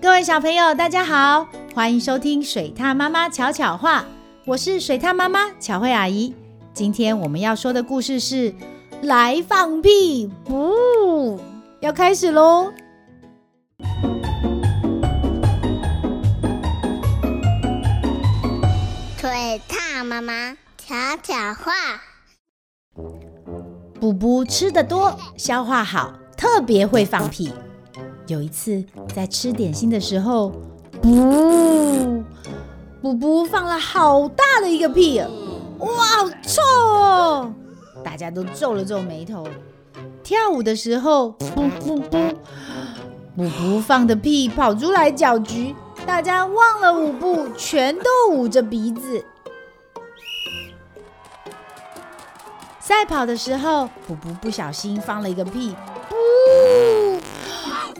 各位小朋友，大家好，欢迎收听水獭妈妈巧巧话，我是水獭妈妈巧慧阿姨。今天我们要说的故事是来放屁，不要开始喽。水獭妈妈巧巧话，补补吃得多，消化好，特别会放屁。有一次在吃点心的时候，不，补补放了好大的一个屁，哇，好臭哦！大家都皱了皱眉头。跳舞的时候，不不不，补补放的屁跑出来搅局，大家忘了舞步，全都捂着鼻子。赛跑的时候，补补不小心放了一个屁，不。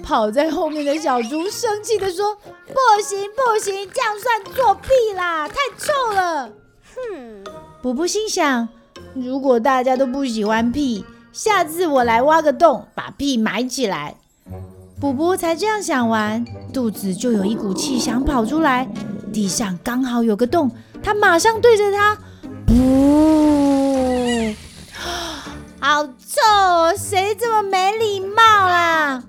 跑在后面的小猪生气的说：“不行不行，这样算作弊啦，太臭了。”哼，补补心想：如果大家都不喜欢屁，下次我来挖个洞，把屁埋起来。补补才这样想完，肚子就有一股气想跑出来，地上刚好有个洞，他马上对着它，不，好臭！谁这么没礼貌啦？啊，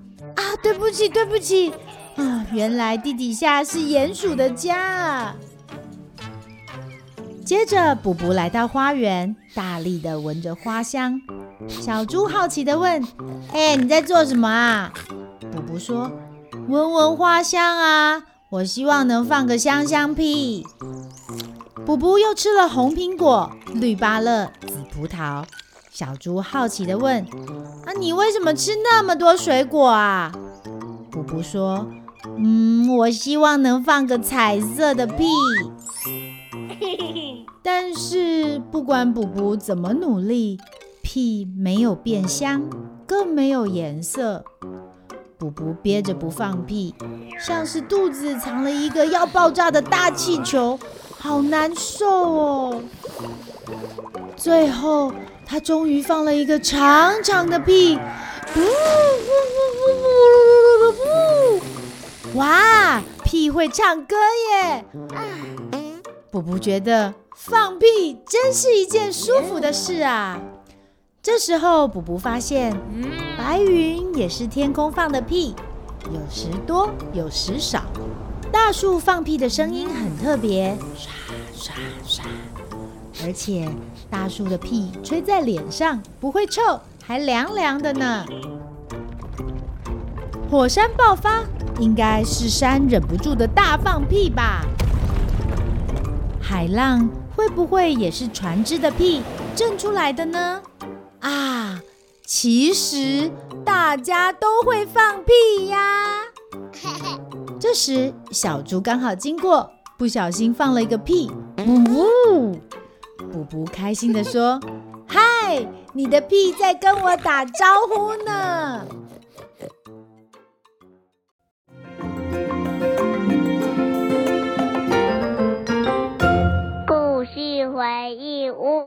对不起，对不起，啊，原来地底下是鼹鼠的家啊。接着，补补来到花园，大力的闻着花香。小猪好奇的问：“哎，你在做什么啊？”补补说：“闻闻花香啊，我希望能放个香香屁。”补补又吃了红苹果、绿芭乐、紫葡萄。小猪好奇地问：“啊，你为什么吃那么多水果啊？”补补说：“嗯，我希望能放个彩色的屁。”但是不管补补怎么努力，屁没有变香，更没有颜色。补补憋着不放屁，像是肚子藏了一个要爆炸的大气球，好难受哦。最后。他终于放了一个长长的屁，呜哇，屁会唱歌耶！布布觉得放屁真是一件舒服的事啊。这时候，布布发现白云也是天空放的屁，有时多，有时少。大树放屁的声音很特别，刷刷刷。而且大树的屁吹在脸上不会臭，还凉凉的呢。火山爆发，应该是山忍不住的大放屁吧？海浪会不会也是船只的屁震出来的呢？啊，其实大家都会放屁呀。这时小猪刚好经过，不小心放了一个屁，呜呜。布布开心地说：“ 嗨，你的屁在跟我打招呼呢。”回忆屋。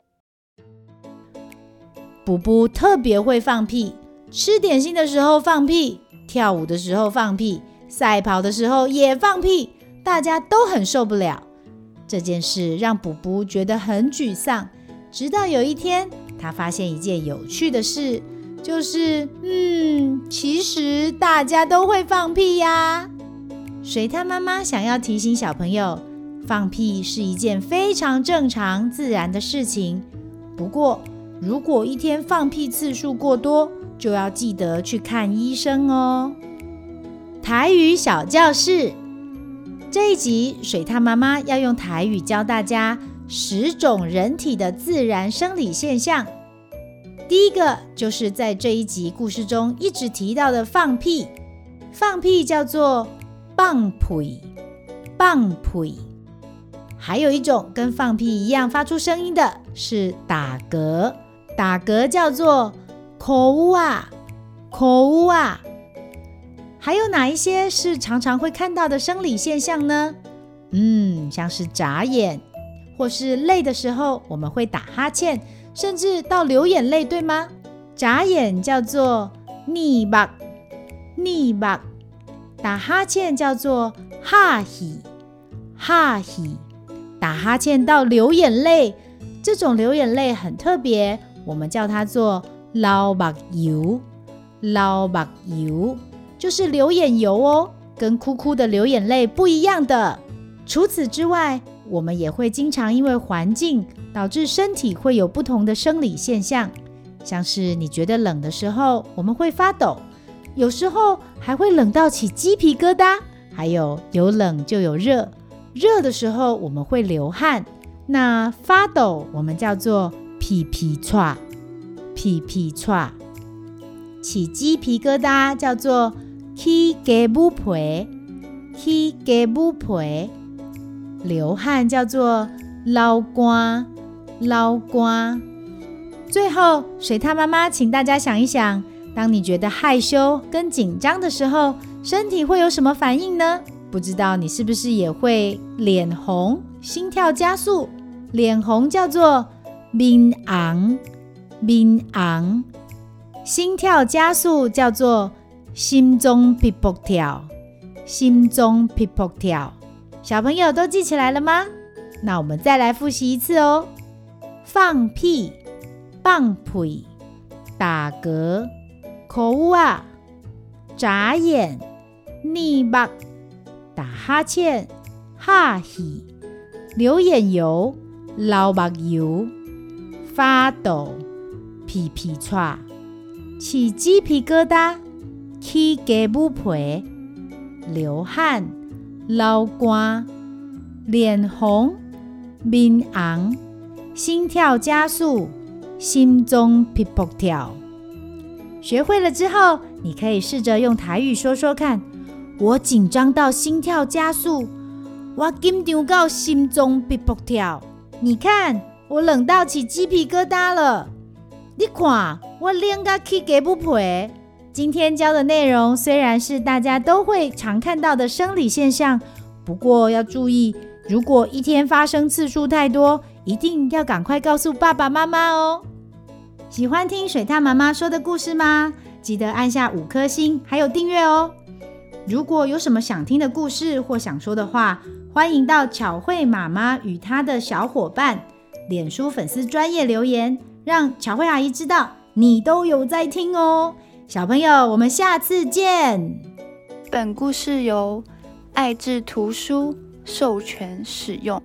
布布特别会放屁，吃点心的时候放屁，跳舞的时候放屁，赛跑的时候也放屁，大家都很受不了。这件事让布布觉得很沮丧。直到有一天，他发现一件有趣的事，就是，嗯，其实大家都会放屁呀。水獭妈妈想要提醒小朋友，放屁是一件非常正常、自然的事情。不过，如果一天放屁次数过多，就要记得去看医生哦。台语小教室。这一集，水獭妈妈要用台语教大家十种人体的自然生理现象。第一个就是在这一集故事中一直提到的放屁，放屁叫做棒屁，棒屁。还有一种跟放屁一样发出声音的是打嗝，打嗝叫做口乌啊，口乌啊。还有哪一些是常常会看到的生理现象呢？嗯，像是眨眼，或是累的时候我们会打哈欠，甚至到流眼泪，对吗？眨眼叫做逆目，逆目；打哈欠叫做哈希，哈希。打哈欠到流眼泪，这种流眼泪很特别，我们叫它做捞目油，捞目油就是流眼油哦，跟哭哭的流眼泪不一样的。除此之外，我们也会经常因为环境导致身体会有不同的生理现象，像是你觉得冷的时候，我们会发抖。有时候还会冷到起鸡皮疙瘩，还有有冷就有热，热的时候我们会流汗。那发抖我们叫做皮皮剉，皮皮剉。起鸡皮疙瘩叫做起鸡母皮，起鸡母皮。流汗叫做捞瓜，捞瓜。最后，水獭妈妈请大家想一想。当你觉得害羞跟紧张的时候，身体会有什么反应呢？不知道你是不是也会脸红、心跳加速？脸红叫做面红，面红；心跳加速叫做心中砰砰跳，心中砰砰跳。小朋友都记起来了吗？那我们再来复习一次哦：放屁、放屁、打嗝。口误啊！眨眼、逆目、哈欠、哈气、流眼油、流目油、发抖、皮皮剉、起鸡皮疙瘩、起鸡母皮、流汗、流汗、脸红、面红、心跳加速、心中砰砰跳。学会了之后，你可以试着用台语说说看。我紧张到心跳加速，我紧张到心中砰砰跳。你看，我冷到起鸡皮疙瘩了。你看，我冷到起鸡母皮。今天教的内容虽然是大家都会常看到的生理现象，不过要注意，如果一天发生次数太多，一定要赶快告诉爸爸妈妈哦。喜欢听水獭妈妈说的故事吗？记得按下五颗星，还有订阅哦。如果有什么想听的故事或想说的话，欢迎到巧慧妈妈与她的小伙伴脸书粉丝专业留言，让巧慧阿姨知道你都有在听哦。小朋友，我们下次见。本故事由爱智图书授权使用。